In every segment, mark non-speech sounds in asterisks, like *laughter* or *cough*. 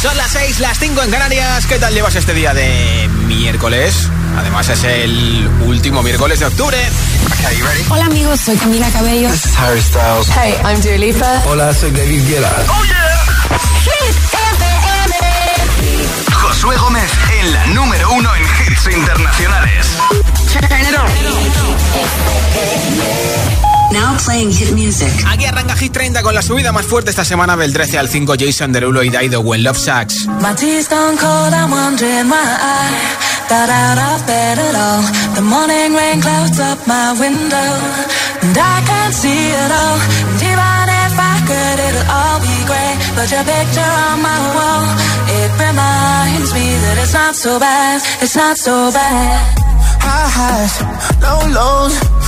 Son las 6, las 5 en Canarias. ¿Qué tal llevas este día de miércoles? Además es el último miércoles de octubre. Hola amigos, soy Camila Cabello. This is Harry Styles. Hey, I'm Dua Lipa. Hola, soy David Guetta. Oh yeah. Josué Gómez en la número uno en hits internacionales. Now playing hit music. Aquí arranca Hit 30 con la subida más fuerte esta semana del 13 al 5 Jason Derulo y Daido When Love Sucks. My tea's done cold, I'm wondering why I got out of bed at all. The morning rain clouds up my window, and I can't see it all. And even if I could, it'll all be grey. But your picture on my wall, it reminds me that it's not so bad, it's not so bad. High highs, low lows.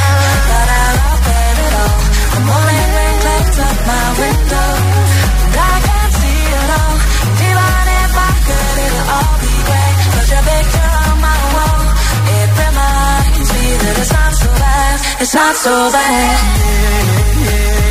It's not so bad. It's not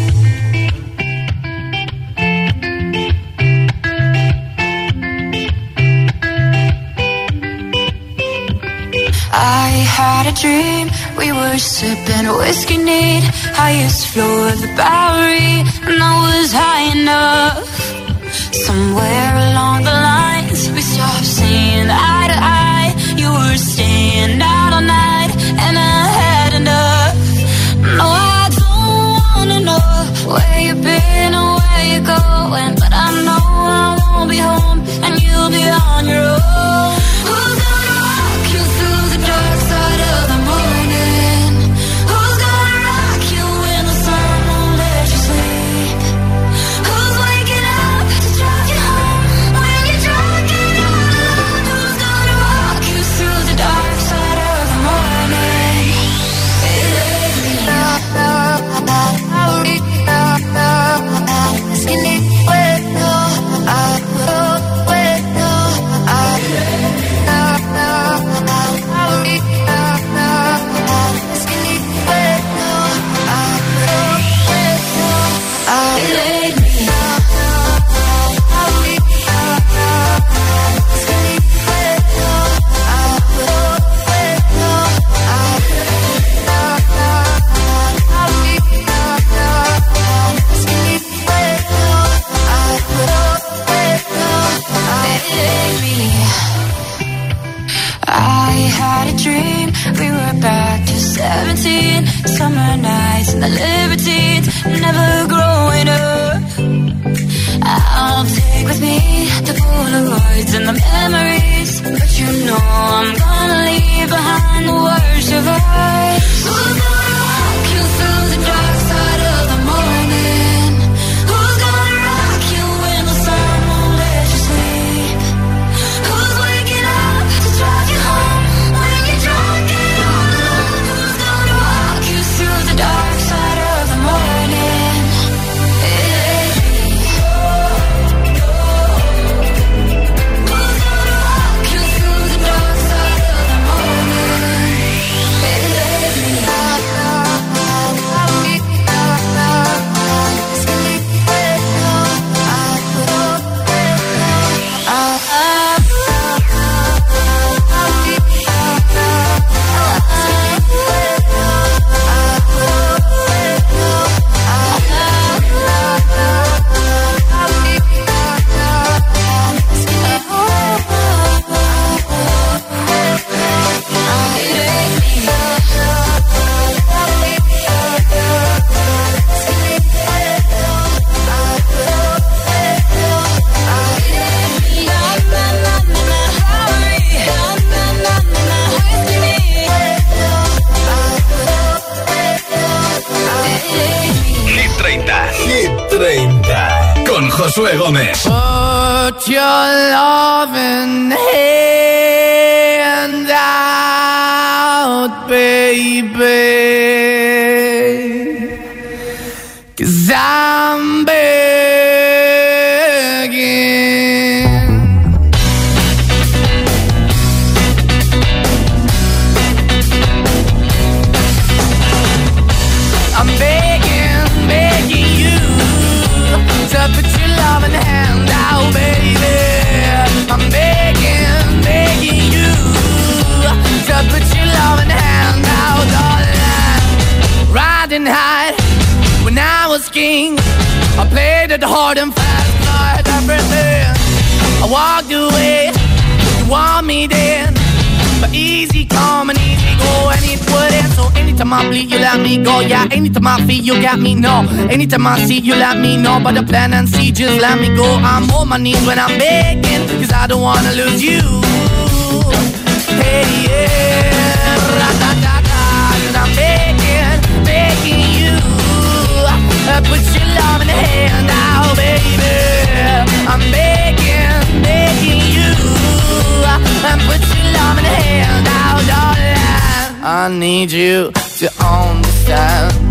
I had a dream, we were sipping whiskey neat, highest floor of the Bowery, and I was high enough. Somewhere along the lines, we stopped seeing eye to eye. You were staying out all night, and I had enough. No, I don't wanna know where you've been or where you're going, but I know I won't be home, and you'll be on your own. Through the dark side of the summer nights and the liberties, never growing up. I'll take with me the Polaroids and the memories, but you know I'm gonna leave behind the words of ours. We'll walking through the dark. Got anytime I see, you let me know. But the plan and see, just let me go. I'm on my knees when I'm begging, cause I don't wanna lose you. Hey, yeah, ra-da-da-da, cause I'm begging, begging you. Uh, put your love in the hand now, baby. I'm begging, begging you. And put your love in the hand now, darling. I need you to understand.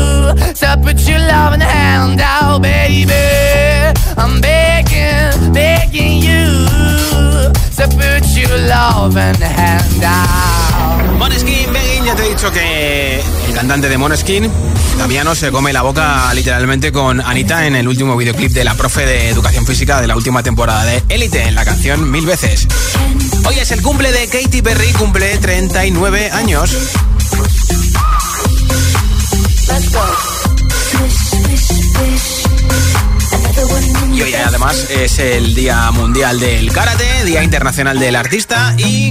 to put your. Moneskin, ya te he dicho que el cantante de Moneskin, Damiano, se come la boca literalmente con Anita en el último videoclip de la profe de educación física de la última temporada de Élite en la canción Mil veces. Hoy es el cumple de Katy Perry, cumple 39 años. Y hoy además es el Día Mundial del Karate, Día Internacional del Artista y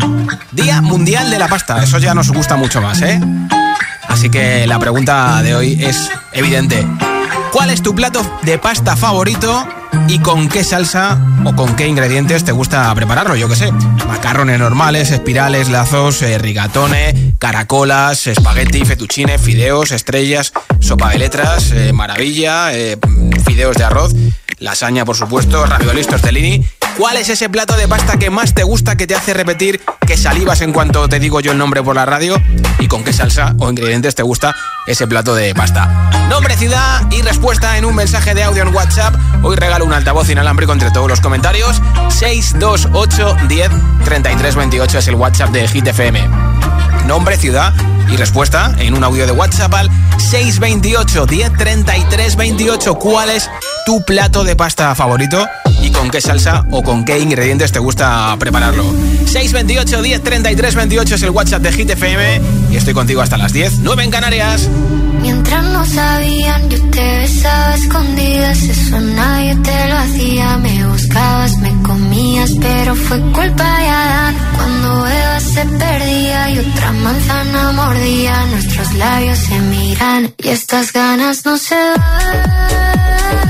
Día Mundial de la Pasta. Eso ya nos gusta mucho más, ¿eh? Así que la pregunta de hoy es evidente. ¿Cuál es tu plato de pasta favorito y con qué salsa o con qué ingredientes te gusta prepararlo? Yo qué sé, macarrones normales, espirales, lazos, eh, rigatones, caracolas, espagueti, fettuccine, fideos, estrellas, sopa de letras, eh, maravilla, eh, fideos de arroz, lasaña por supuesto, raviolis, tortellini ¿Cuál es ese plato de pasta que más te gusta, que te hace repetir, que salivas en cuanto te digo yo el nombre por la radio? ¿Y con qué salsa o ingredientes te gusta ese plato de pasta? Nombre, ciudad y respuesta en un mensaje de audio en WhatsApp. Hoy regalo un altavoz inalámbrico entre todos los comentarios. 628 10 33 28 es el WhatsApp de Hit FM. Nombre, ciudad y respuesta en un audio de WhatsApp al 628 10 33 28. ¿Cuál es tu plato de pasta favorito? y con qué salsa o con qué ingredientes te gusta prepararlo. 628 10 33 28 es el WhatsApp de Hit FM y estoy contigo hasta las 10, 9 en Canarias. Mientras no sabían, yo te besaba escondidas, eso nadie te lo hacía. Me buscabas, me comías, pero fue culpa de Adán. Cuando Eva se perdía y otra manzana mordía, nuestros labios se miran y estas ganas no se van.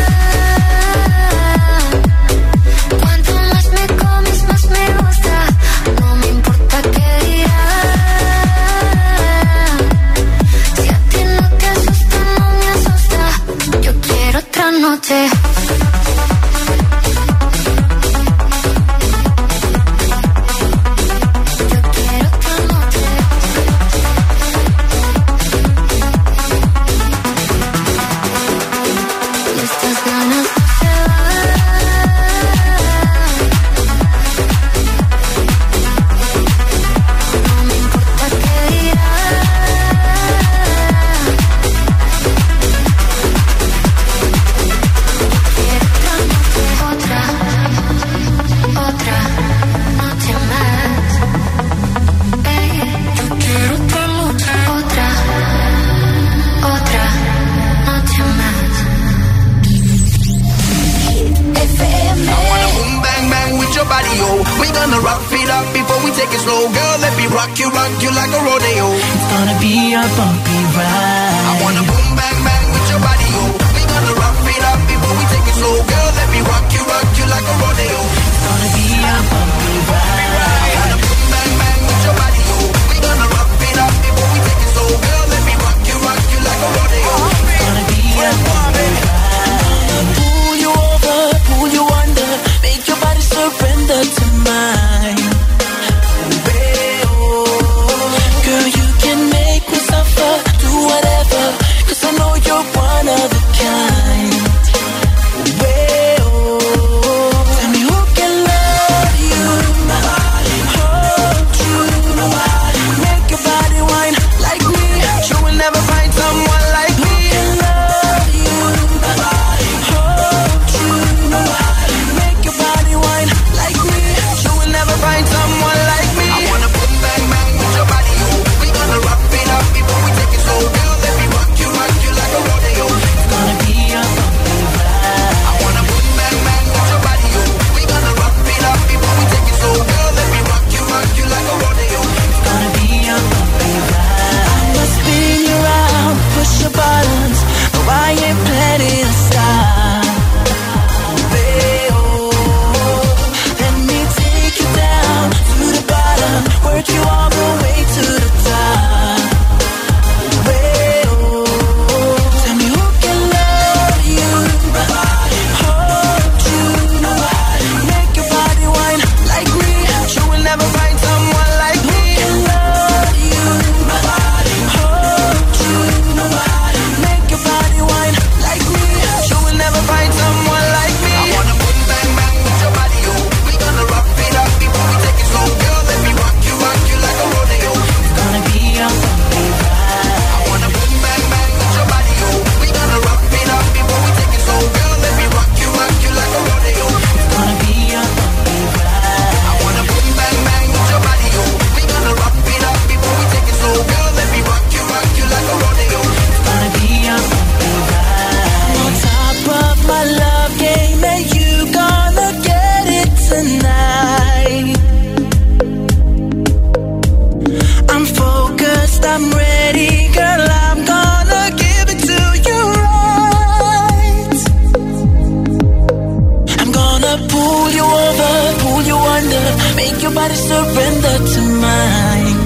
Surrender to mine.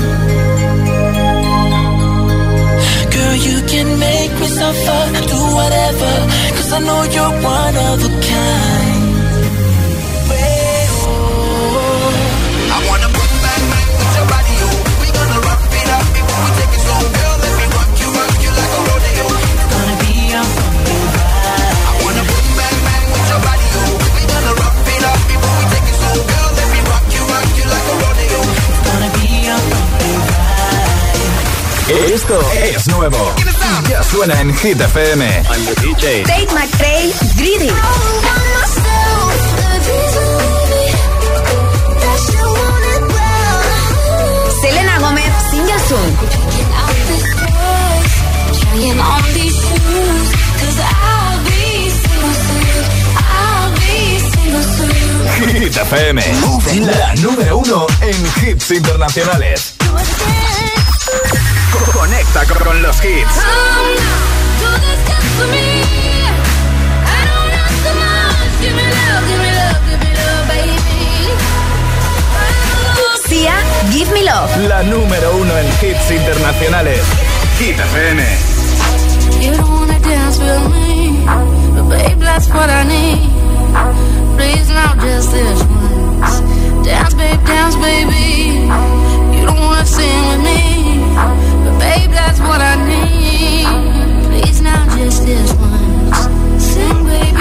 Girl, you can make me suffer, do whatever, cause I know you're one of a kind. Esto es nuevo. Ya suena en Hit FM. Tate McRae, Greedy. Selena be single soon. Hit FM. La número uno en hits internacionales. Conecta con los hits. Come now, do this just for me. I don't ask so much. Give me love, give me love, give me love, baby. Sia, Give Me Love. La número uno en hits internacionales. Hit FM. You don't wanna dance with me, but babe, that's what I need. Please now, just this once. Dance, babe, dance, baby. You don't wanna sing with me, but babe, that's what I need. Please now, just this once. Sing, baby.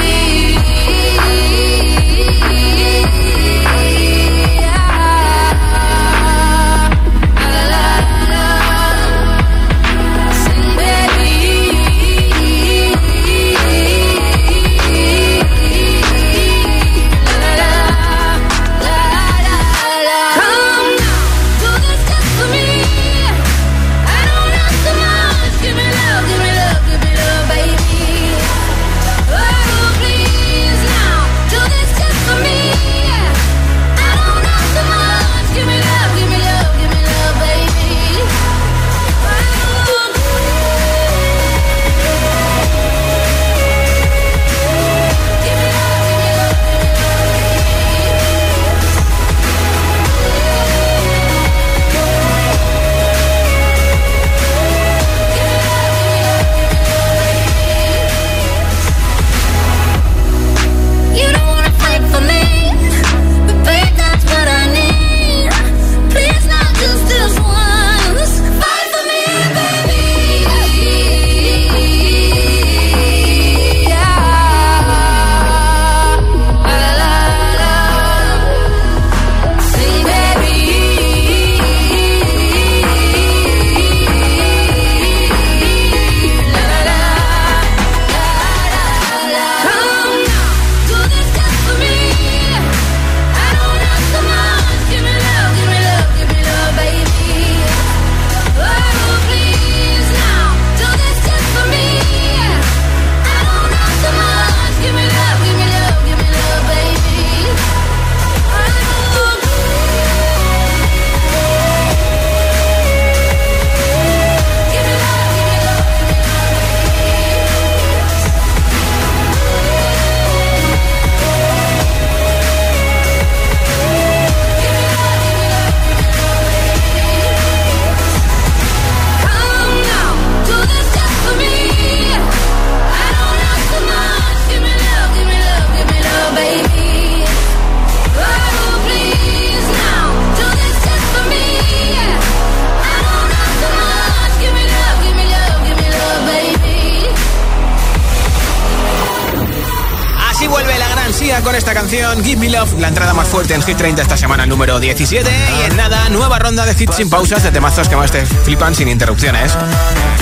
Give Me Love, la entrada más fuerte en Hit 30 esta semana, número 17. Y en nada, nueva ronda de hits sin pausas, de temazos que más te flipan sin interrupciones.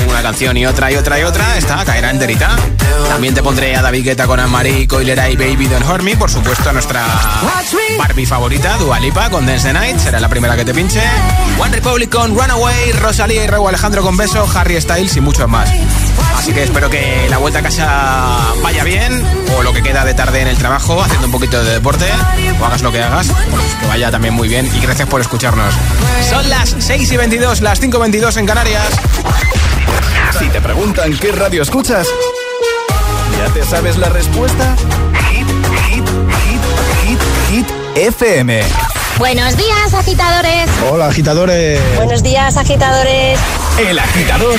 Una canción y otra y otra y otra, esta caerá enterita. También te pondré a David Guetta con Anne-Marie, Coilera y Baby Don't Hurt Me. Por supuesto, a nuestra Barbie favorita, Dua Lipa con Dance the Night, será la primera que te pinche. One Republic con Runaway, Rosalía y Raúl Alejandro con Beso, Harry Styles y muchos más. Así que espero que la vuelta a casa vaya bien, o lo que queda de tarde en el trabajo, haciendo un poquito de deporte, o hagas lo que hagas, pues que vaya también muy bien y gracias por escucharnos. Son las 6 y 22, las 5 y 22 en Canarias. Si te preguntan qué radio escuchas, ¿ya te sabes la respuesta? Hit, hit, hit, hit, hit FM. Buenos días, agitadores. Hola, agitadores. Buenos días, agitadores. El agitador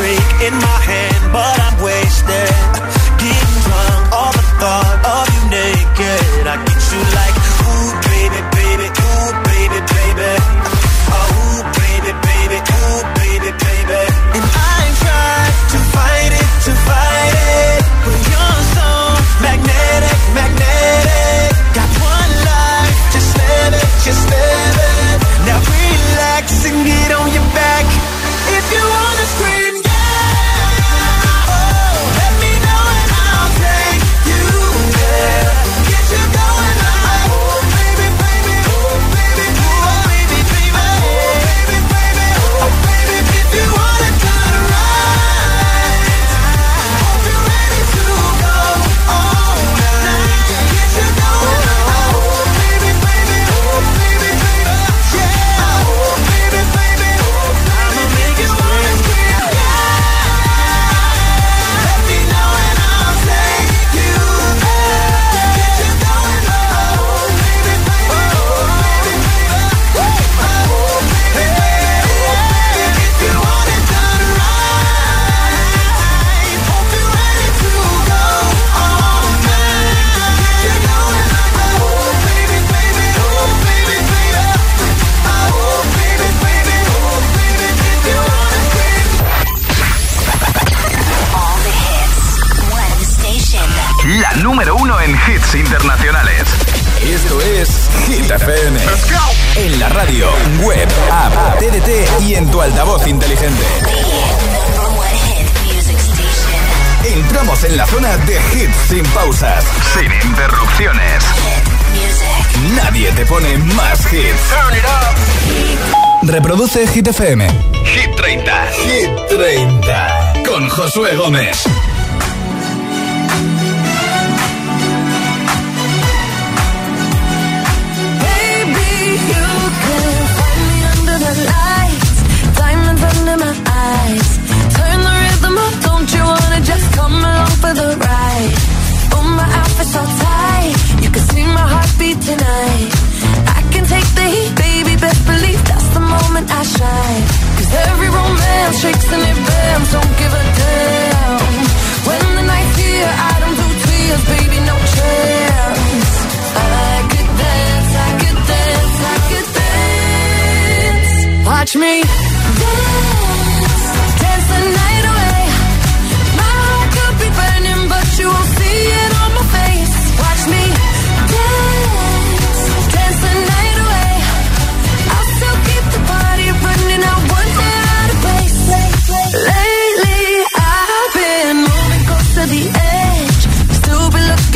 drink in my hand, but I'm wasted. Getting drunk, all the thought of you naked. I get you like, pone más hits. Reproduce Hit FM. Hit 30. Hit 30. Con Josué Gómez. Baby, you can find me under the lights, diamonds under my eyes. Turn the rhythm up, don't you wanna just come along for the ride? My heartbeat tonight. I can take the heat, baby, best believe that's the moment I shine. 'Cause every romance shakes and it bends, don't give a damn. When the night's here, I don't do tears, baby, no chance. I could dance, I could dance, I could dance. Watch me dance,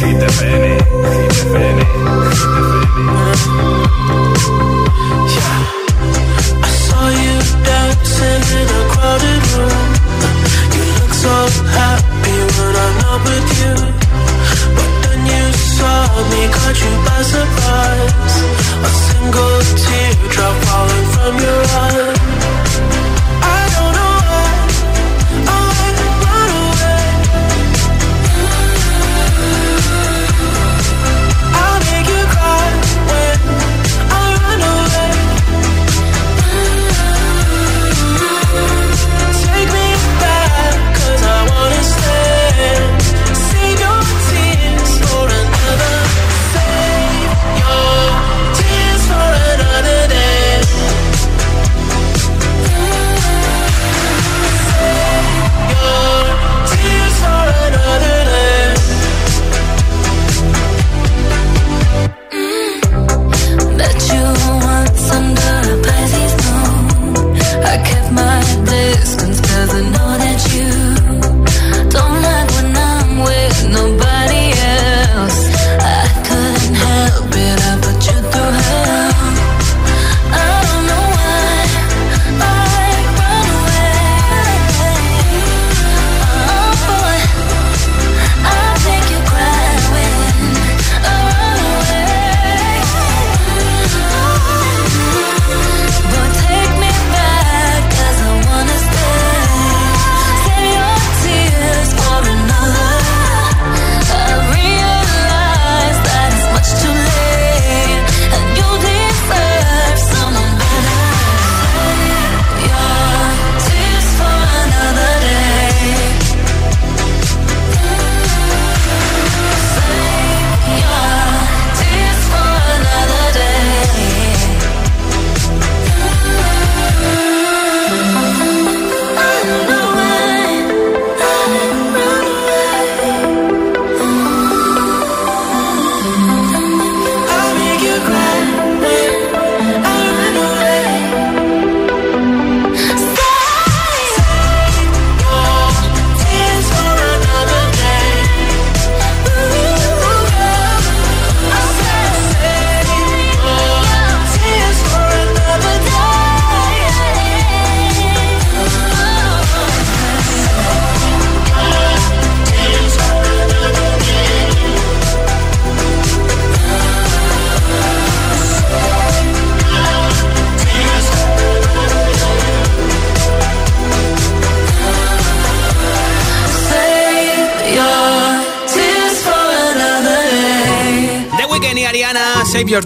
FM. Hit FM. Hit FM.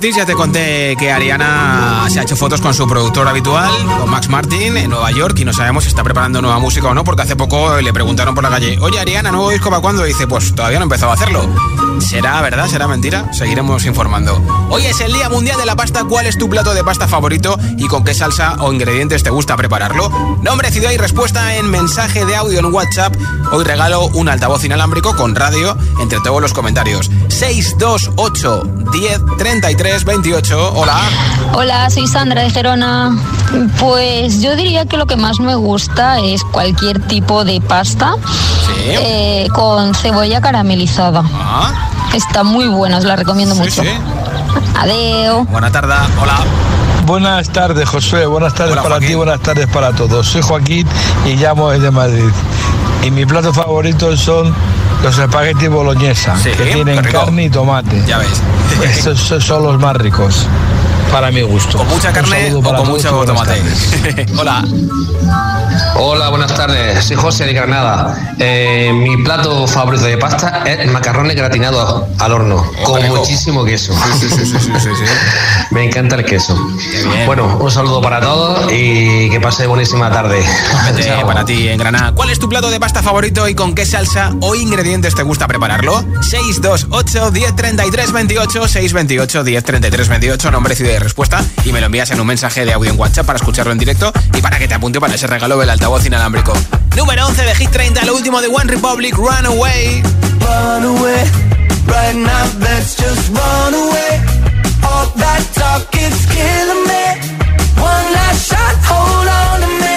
Tears. Ya te conté que Ariana se ha hecho fotos con su productor habitual, con Max Martin, en Nueva York, y no sabemos si está preparando nueva música o no, porque hace poco le preguntaron por la calle, oye Ariana, ¿nuevo disco para cuándo? Dice, pues todavía no he empezado a hacerlo. ¿Será verdad? ¿Será mentira? Seguiremos informando. Hoy es el Día Mundial de la Pasta. ¿Cuál es tu plato de pasta favorito y con qué salsa o ingredientes te gusta prepararlo? Nombre, ciudad y respuesta en mensaje de audio en WhatsApp. Hoy regalo un altavoz inalámbrico con radio entre todos los comentarios. 628 10 33 28. Hola. Hola, soy Sandra de Gerona. Pues yo diría que lo que más me gusta es cualquier tipo de pasta eh, con cebolla caramelizada. Ah, Está muy buena, os la recomiendo mucho. sí. Adeo. Buena tarde. Hola. Buenas tardes, José. Buenas tardes para ti, buenas tardes para todos. Soy Joaquín y llamo desde Madrid. Y mi plato favorito son los espaguetis boloñesa, Sí, que tienen carne y tomate. Ya ves. Estos son- son los más ricos, para mi gusto. Con mucha carne o con mucho tomate. *laughs* Hola. Hola, buenas tardes. Soy José de Granada. Eh, mi plato favorito de pasta es macarrones gratinados al horno, con muchísimo queso. Sí, sí, sí, sí, sí, sí. *laughs* Me encanta el queso. Bueno, un saludo para todos y que pase buenísima tarde. *laughs* Chao. para ti en Granada. ¿Cuál es tu plato de pasta favorito y con qué salsa o ingredientes te gusta prepararlo? 628 10 33 28 628 10 33 28 nombre, ciudad y respuesta y me lo envías en un mensaje de audio en WhatsApp para escucharlo en directo y para que te apunte para ese regalo del altavoz inalámbrico. Número 11 de Hit 30, lo último de One Republic, Runaway. Run away, right now let's just run away. All that talk is killing me. One last shot, hold on to me.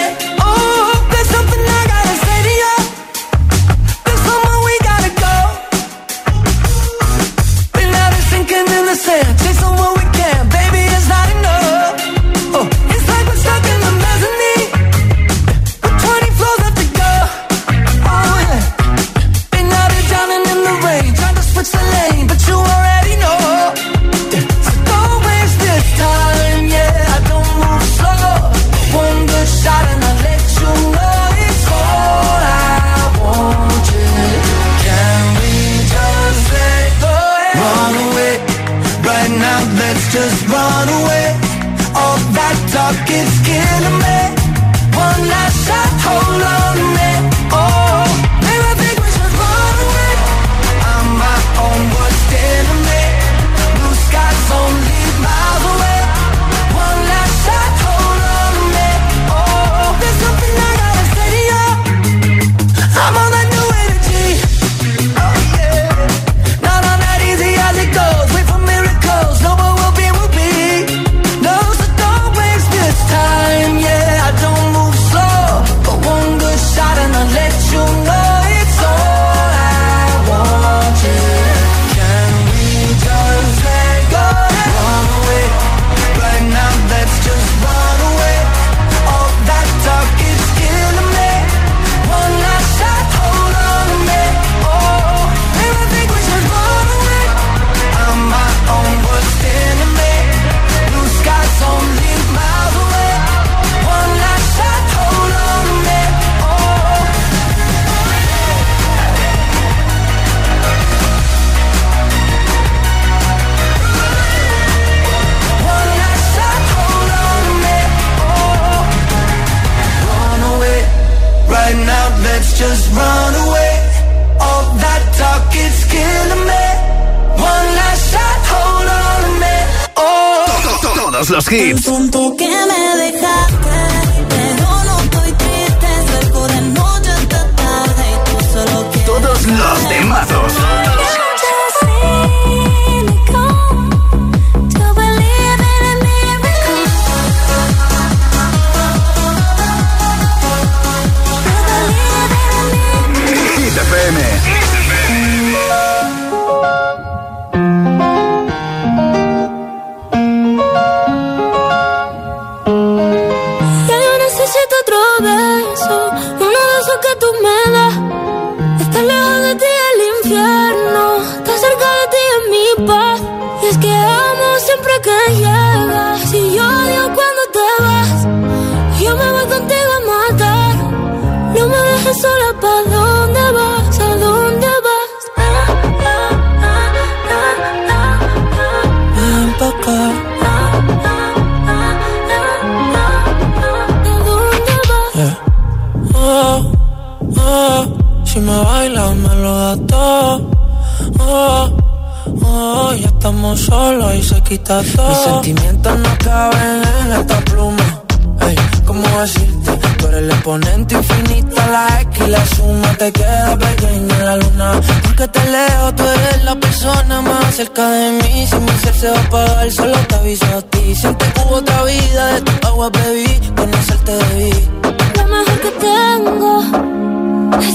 Mis sentimientos no caben en esta pluma. Ey, ¿cómo decirte? Tú eres el exponente infinito, la X y la suma te queda pequeña en la luna. Porque te leo, tú eres la persona más cerca de mí. Si mi ser se va a apagar, solo te aviso a ti. Siente que hubo otra vida, de tu agua bebí, conocerte debí.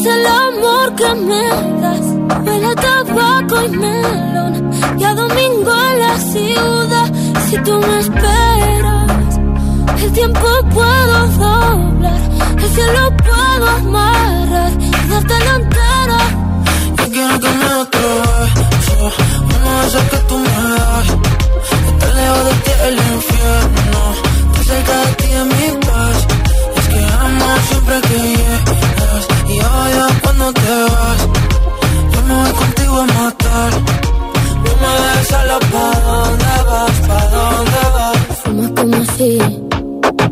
Es el amor que me das. Huele a tabaco y melón. Y a domingo en la ciudad. Si tú me esperas, el tiempo puedo doblar. El cielo puedo amarrar. Y darte la entera. Yo quiero que me otro beso, uno de que tú me das. Estar lejos de ti el infierno, estar cerca de ti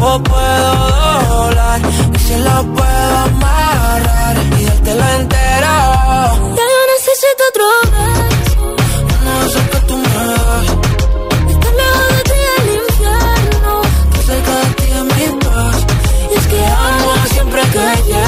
o puedo doblar. Y si la puedo amarrar y te dártela entera. Ya yo necesito otro beso. No sé que tú me das. Estar lejos de ti el infierno. Que cerca de ti es mi paz. Y es que amo siempre que llegas.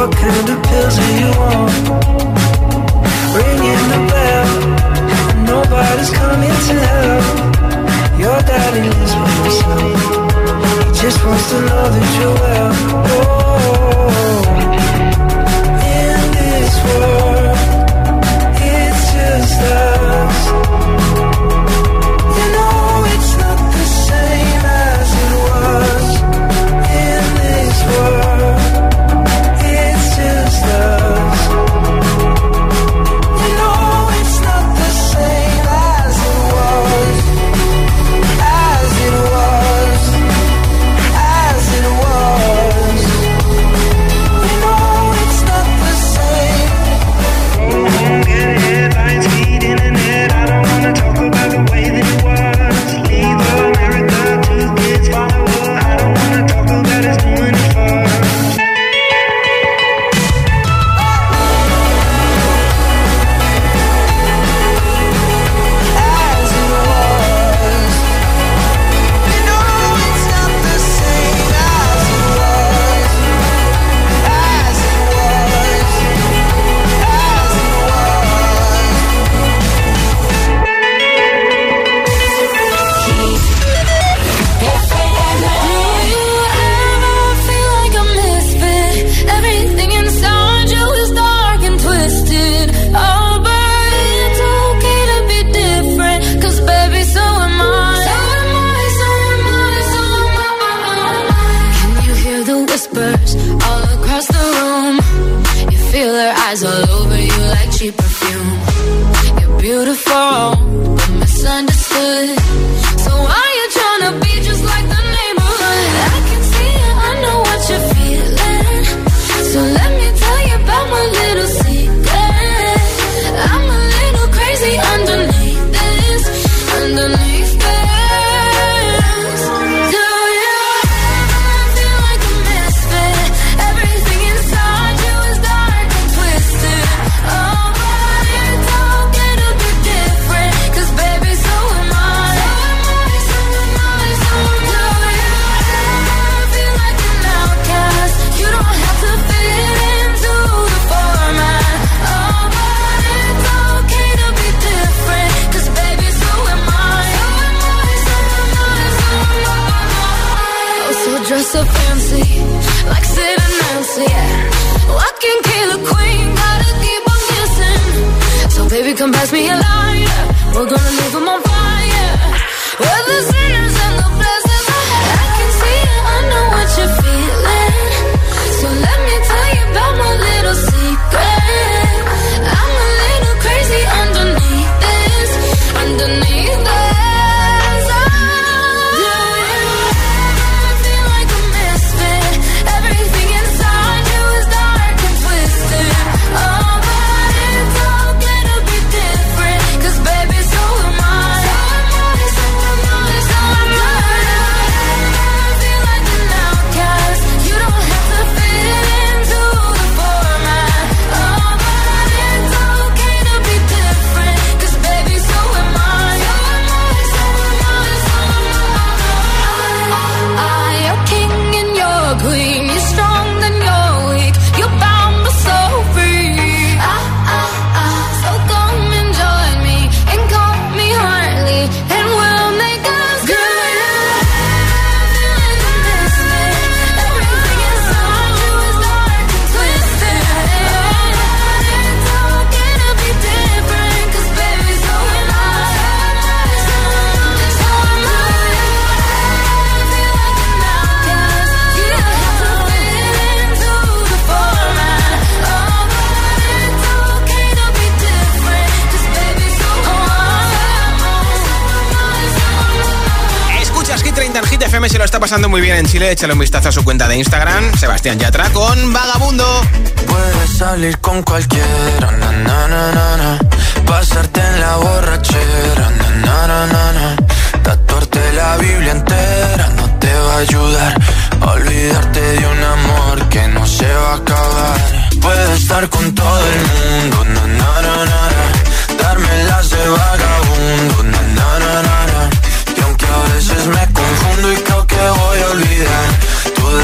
What kind of pills do you want? Ringing the bell, nobody's coming to help. Your daddy lives by himself. He just wants to know that you're well. Oh, in this world. good pasando muy bien en Chile. Échale un vistazo a su cuenta de Instagram, Sebastián Yatra con Vagabundo. Puedes salir con cualquiera, na, na, na, pasarte en la borrachera, tatuarte la Biblia entera no te va a ayudar olvidarte de un amor que no se va a acabar. Puedes estar con todo el mundo, darme las de vagabundo, y aunque a veces me confundo y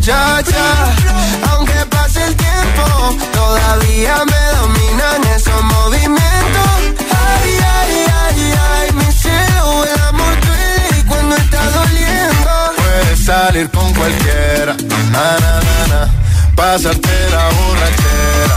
muchacha. Aunque pase el tiempo, todavía me dominan esos movimientos. Ay, ay, ay, ay, mi cielo, el amor duele cuando está doliendo. Puedes salir con cualquiera, na, na, na, na. pasarte la borrachera,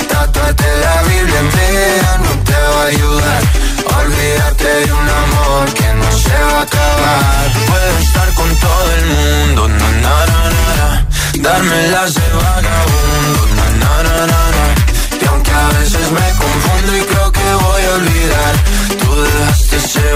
Tatuarte la Biblia entera no te va a ayudar. Olvídate de un amor que no se va a acabar. Puedo estar con todo el mundo, na na na na, na. Dármelas de vagabundo, na na na na na. Y aunque a veces me confundo y creo que voy a olvidar Tú dejaste ese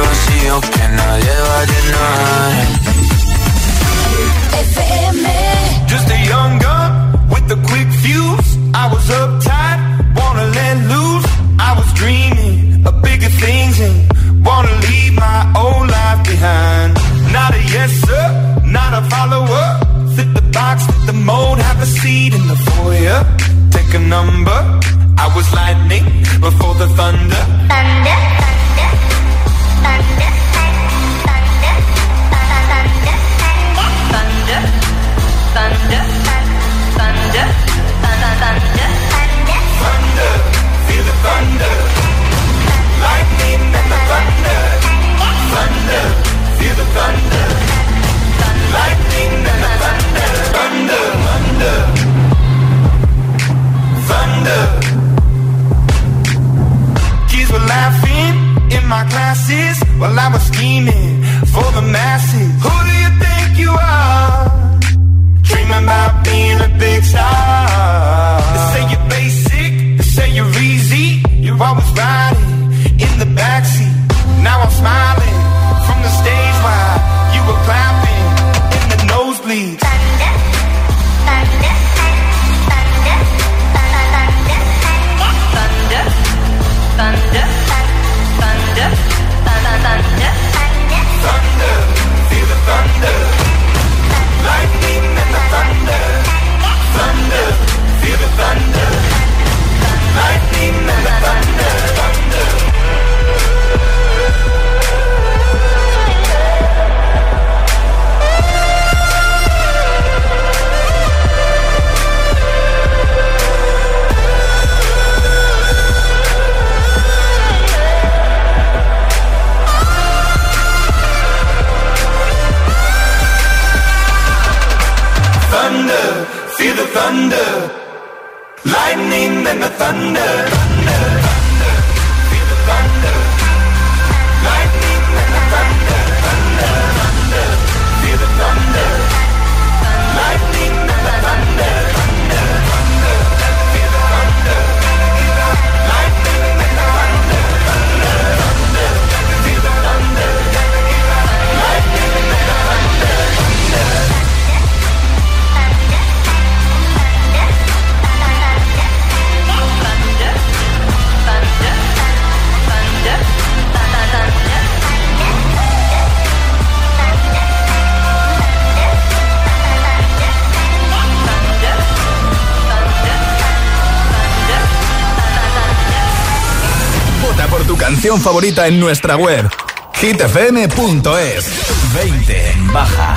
canción favorita en nuestra web hitfm.es 20 baja.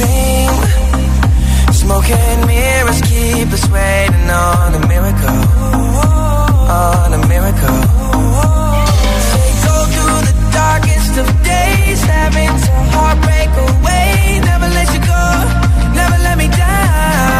Dream, smoking mirrors keep us waiting on a miracle, on a miracle. They go through the darkest of days, having to heartbreak away. Never let you go, never let me down.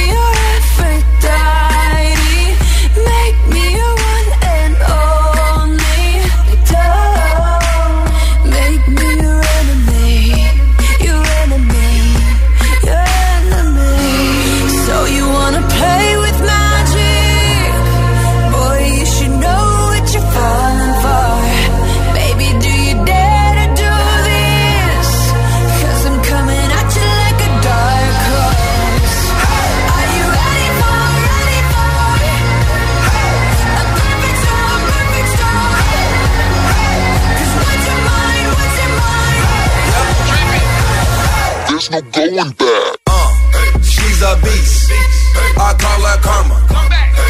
I call her karma.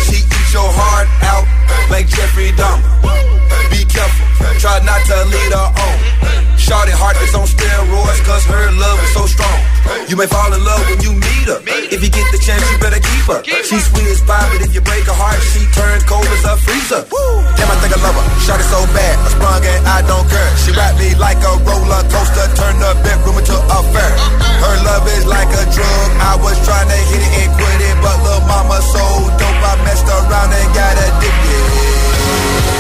She eats your heart out like Jeffrey Dahmer. Be careful, try not to lead her on. Shorty heart is on steroids cause her love is so strong. You may fall in love when you. If you get the chance, you better keep her. Keep she sweet as pie, but if you break her heart, she turn cold as a freezer. Woo. Damn, I think I love her. Shot it so bad, I sprung and I don't care. She wrapped me like a roller coaster, turned the bedroom into a fair. Her love is like a drug. I was trying to hit it and quit it, but little mama so dope, I messed around and got addicted.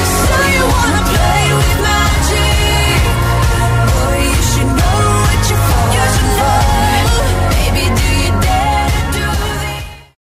So you wanna play with me?